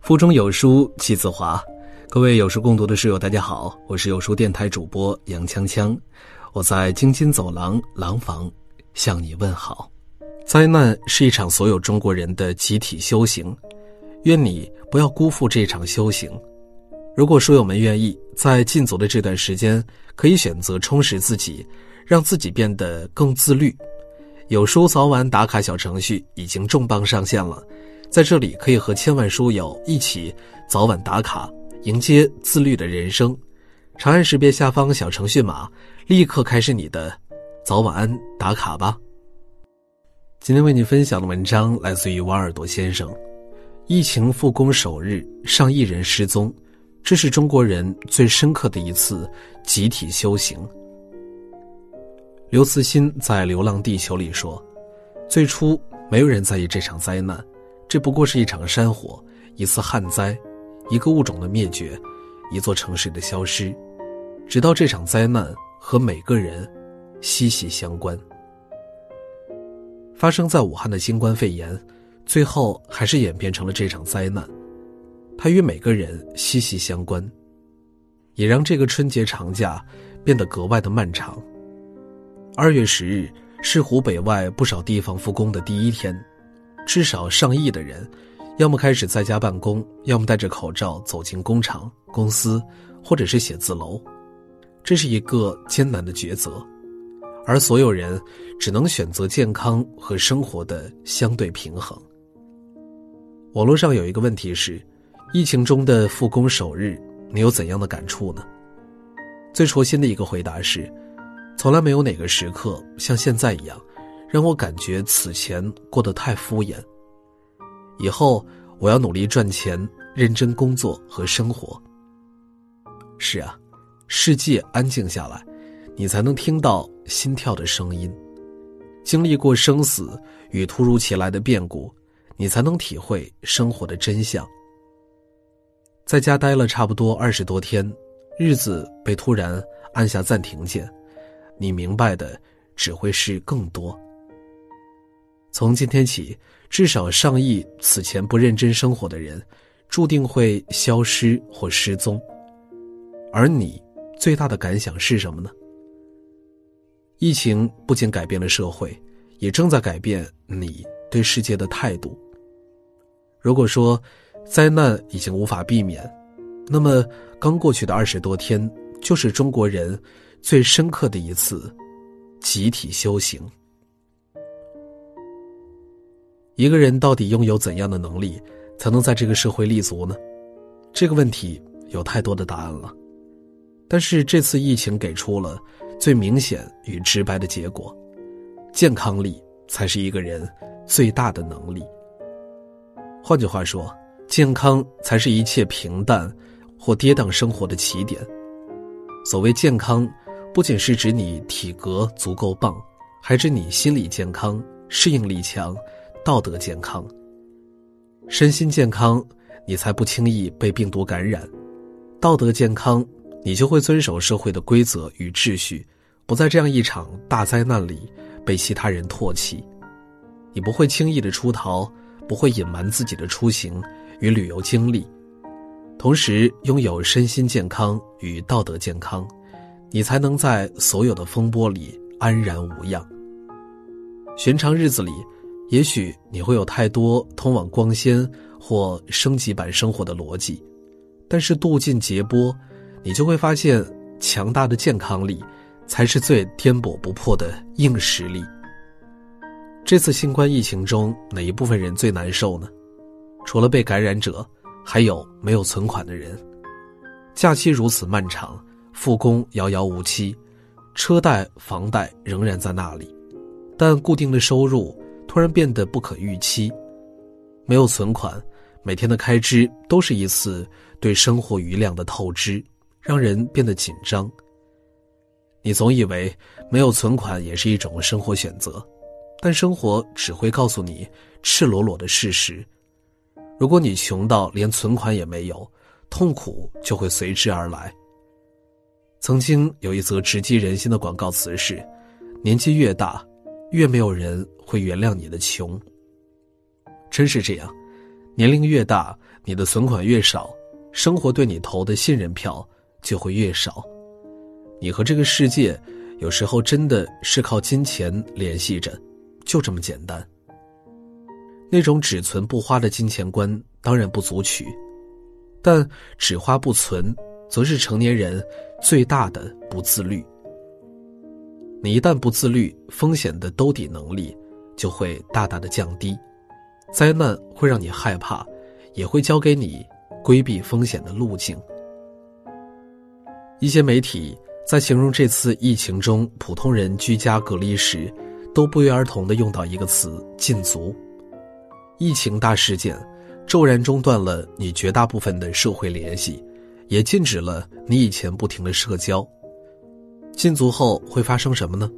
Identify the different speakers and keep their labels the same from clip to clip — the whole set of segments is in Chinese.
Speaker 1: 腹中有书气自华，各位有书共读的室友，大家好，我是有书电台主播杨锵锵，我在京津走廊廊坊向你问好。灾难是一场所有中国人的集体修行，愿你不要辜负这场修行。如果书友们愿意，在禁足的这段时间，可以选择充实自己，让自己变得更自律。有书早晚打卡小程序已经重磅上线了。在这里可以和千万书友一起早晚打卡，迎接自律的人生。长按识别下方小程序码，立刻开始你的早晚安打卡吧。今天为你分享的文章来自于瓦尔多先生。疫情复工首日，上亿人失踪，这是中国人最深刻的一次集体修行。刘慈欣在《流浪地球》里说：“最初没有人在意这场灾难。”这不过是一场山火，一次旱灾，一个物种的灭绝，一座城市的消失，直到这场灾难和每个人息息相关。发生在武汉的新冠肺炎，最后还是演变成了这场灾难，它与每个人息息相关，也让这个春节长假变得格外的漫长。二月十日是湖北外不少地方复工的第一天。至少上亿的人，要么开始在家办公，要么戴着口罩走进工厂、公司，或者是写字楼。这是一个艰难的抉择，而所有人只能选择健康和生活的相对平衡。网络上有一个问题是：疫情中的复工首日，你有怎样的感触呢？最戳心的一个回答是：从来没有哪个时刻像现在一样。让我感觉此前过得太敷衍。以后我要努力赚钱，认真工作和生活。是啊，世界安静下来，你才能听到心跳的声音；经历过生死与突如其来的变故，你才能体会生活的真相。在家待了差不多二十多天，日子被突然按下暂停键，你明白的只会是更多。从今天起，至少上亿此前不认真生活的人，注定会消失或失踪。而你最大的感想是什么呢？疫情不仅改变了社会，也正在改变你对世界的态度。如果说灾难已经无法避免，那么刚过去的二十多天，就是中国人最深刻的一次集体修行。一个人到底拥有怎样的能力，才能在这个社会立足呢？这个问题有太多的答案了。但是这次疫情给出了最明显与直白的结果：健康力才是一个人最大的能力。换句话说，健康才是一切平淡或跌宕生活的起点。所谓健康，不仅是指你体格足够棒，还指你心理健康、适应力强。道德健康，身心健康，你才不轻易被病毒感染；道德健康，你就会遵守社会的规则与秩序，不在这样一场大灾难里被其他人唾弃。你不会轻易的出逃，不会隐瞒自己的出行与旅游经历。同时，拥有身心健康与道德健康，你才能在所有的风波里安然无恙。寻常日子里。也许你会有太多通往光鲜或升级版生活的逻辑，但是渡尽劫波，你就会发现，强大的健康力才是最颠簸不破的硬实力。这次新冠疫情中，哪一部分人最难受呢？除了被感染者，还有没有存款的人。假期如此漫长，复工遥遥无期，车贷、房贷仍然在那里，但固定的收入。突然变得不可预期，没有存款，每天的开支都是一次对生活余量的透支，让人变得紧张。你总以为没有存款也是一种生活选择，但生活只会告诉你赤裸裸的事实。如果你穷到连存款也没有，痛苦就会随之而来。曾经有一则直击人心的广告词是：“年纪越大。”越没有人会原谅你的穷。真是这样，年龄越大，你的存款越少，生活对你投的信任票就会越少。你和这个世界，有时候真的是靠金钱联系着，就这么简单。那种只存不花的金钱观当然不足取，但只花不存，则是成年人最大的不自律。你一旦不自律，风险的兜底能力就会大大的降低，灾难会让你害怕。也会教给你规避风险的路径。一些媒体在形容这次疫情中普通人居家隔离时，都不约而同的用到一个词“禁足”。疫情大事件骤然中断了你绝大部分的社会联系，也禁止了你以前不停的社交。禁足后会发生什么呢？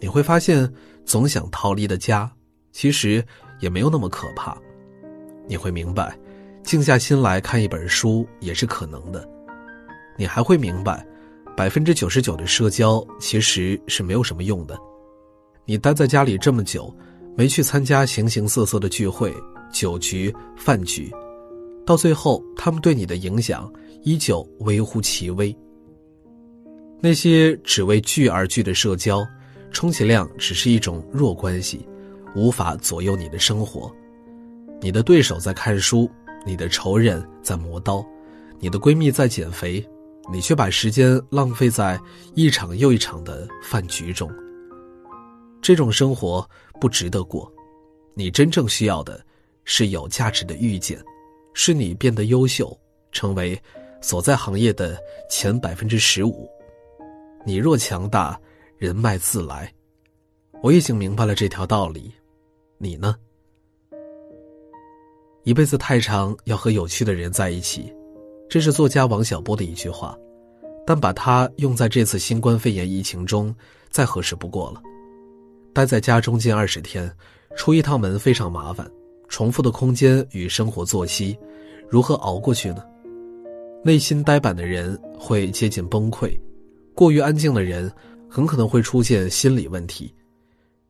Speaker 1: 你会发现，总想逃离的家，其实也没有那么可怕。你会明白，静下心来看一本书也是可能的。你还会明白，百分之九十九的社交其实是没有什么用的。你待在家里这么久，没去参加形形色色的聚会、酒局、饭局，到最后，他们对你的影响依旧微乎其微。那些只为聚而聚的社交，充其量只是一种弱关系，无法左右你的生活。你的对手在看书，你的仇人在磨刀，你的闺蜜在减肥，你却把时间浪费在一场又一场的饭局中。这种生活不值得过。你真正需要的，是有价值的遇见，是你变得优秀，成为所在行业的前百分之十五。你若强大，人脉自来。我已经明白了这条道理，你呢？一辈子太长，要和有趣的人在一起，这是作家王小波的一句话，但把它用在这次新冠肺炎疫情中，再合适不过了。待在家中近二十天，出一趟门非常麻烦，重复的空间与生活作息，如何熬过去呢？内心呆板的人会接近崩溃，过于安静的人很可能会出现心理问题。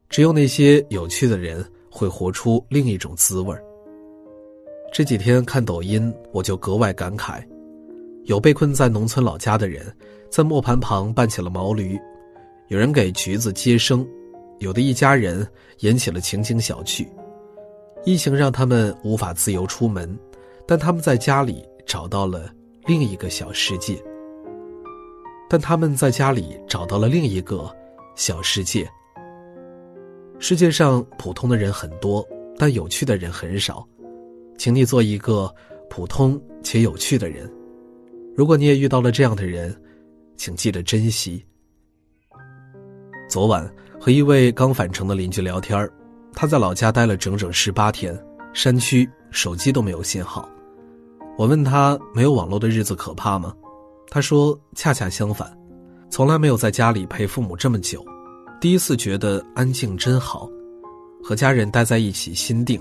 Speaker 1: 只有那些有趣的人会活出另一种滋味儿。这几天看抖音，我就格外感慨：有被困在农村老家的人，在磨盘旁扮起了毛驴；有人给橘子接生；有的一家人演起了情景小剧。疫情让他们无法自由出门，但他们在家里找到了另一个小世界。但他们在家里找到了另一个小世界。世界上普通的人很多，但有趣的人很少。请你做一个普通且有趣的人。如果你也遇到了这样的人，请记得珍惜。昨晚和一位刚返程的邻居聊天他在老家待了整整十八天，山区手机都没有信号。我问他没有网络的日子可怕吗？他说恰恰相反，从来没有在家里陪父母这么久，第一次觉得安静真好，和家人待在一起心定。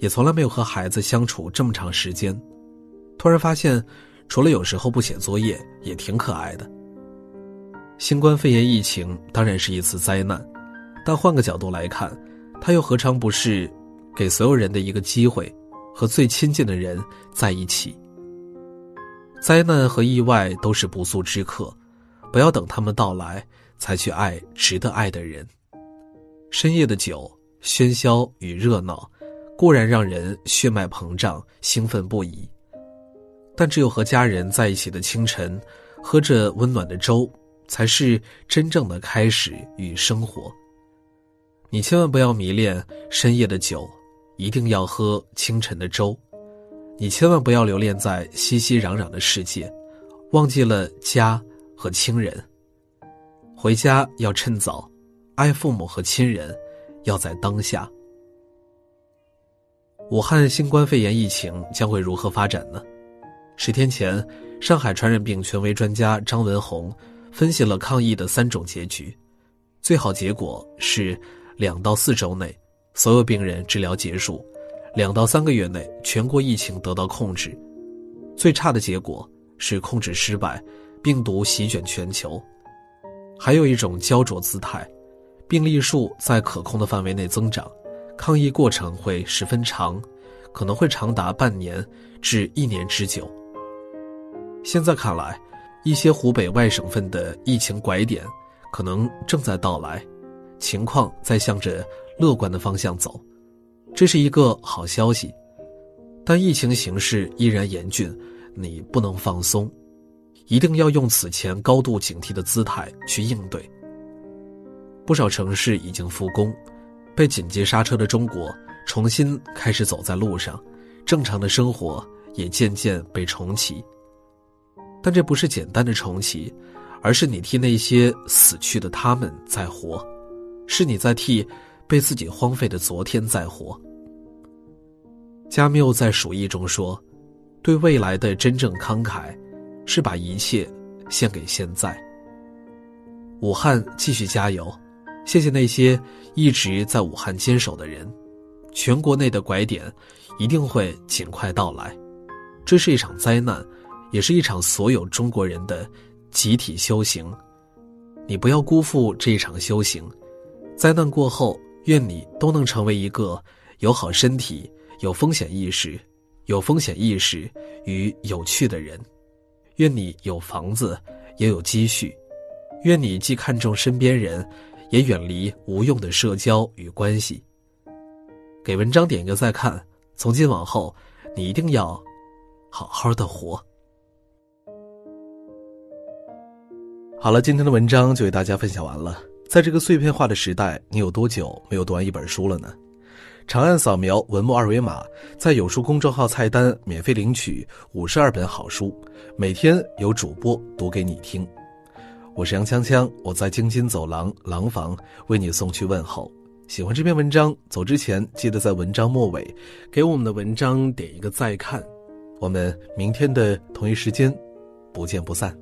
Speaker 1: 也从来没有和孩子相处这么长时间，突然发现，除了有时候不写作业，也挺可爱的。新冠肺炎疫情当然是一次灾难，但换个角度来看，它又何尝不是给所有人的一个机会，和最亲近的人在一起。灾难和意外都是不速之客，不要等他们到来才去爱值得爱的人。深夜的酒，喧嚣与热闹。固然让人血脉膨胀、兴奋不已，但只有和家人在一起的清晨，喝着温暖的粥，才是真正的开始与生活。你千万不要迷恋深夜的酒，一定要喝清晨的粥。你千万不要留恋在熙熙攘攘的世界，忘记了家和亲人。回家要趁早，爱父母和亲人，要在当下。武汉新冠肺炎疫情将会如何发展呢？十天前，上海传染病权威专家张文宏分析了抗疫的三种结局：最好结果是两到四周内所有病人治疗结束，两到三个月内全国疫情得到控制；最差的结果是控制失败，病毒席卷全球。还有一种焦灼姿态，病例数在可控的范围内增长。抗疫过程会十分长，可能会长达半年至一年之久。现在看来，一些湖北外省份的疫情拐点可能正在到来，情况在向着乐观的方向走，这是一个好消息。但疫情形势依然严峻，你不能放松，一定要用此前高度警惕的姿态去应对。不少城市已经复工，被紧急刹车的中国重新开始走在路上，正常的生活也渐渐被重启。但这不是简单的重启，而是你替那些死去的他们在活，是你在替被自己荒废的昨天再活。加缪在《鼠疫》中说：“对未来的真正慷慨，是把一切献给现在。”武汉继续加油，谢谢那些一直在武汉坚守的人。全国内的拐点一定会尽快到来，这是一场灾难。也是一场所有中国人的集体修行，你不要辜负这一场修行。灾难过后，愿你都能成为一个有好身体、有风险意识、有风险意识与有趣的人。愿你有房子，也有积蓄。愿你既看重身边人，也远离无用的社交与关系。给文章点个再看。从今往后，你一定要好好的活。好了，今天的文章就为大家分享完了。在这个碎片化的时代，你有多久没有读完一本书了呢？长按扫描文末二维码，在有书公众号菜单免费领取五十二本好书，每天有主播读给你听。我是杨锵锵，我在京津走廊廊坊为你送去问候。喜欢这篇文章，走之前记得在文章末尾给我们的文章点一个再看。我们明天的同一时间，不见不散。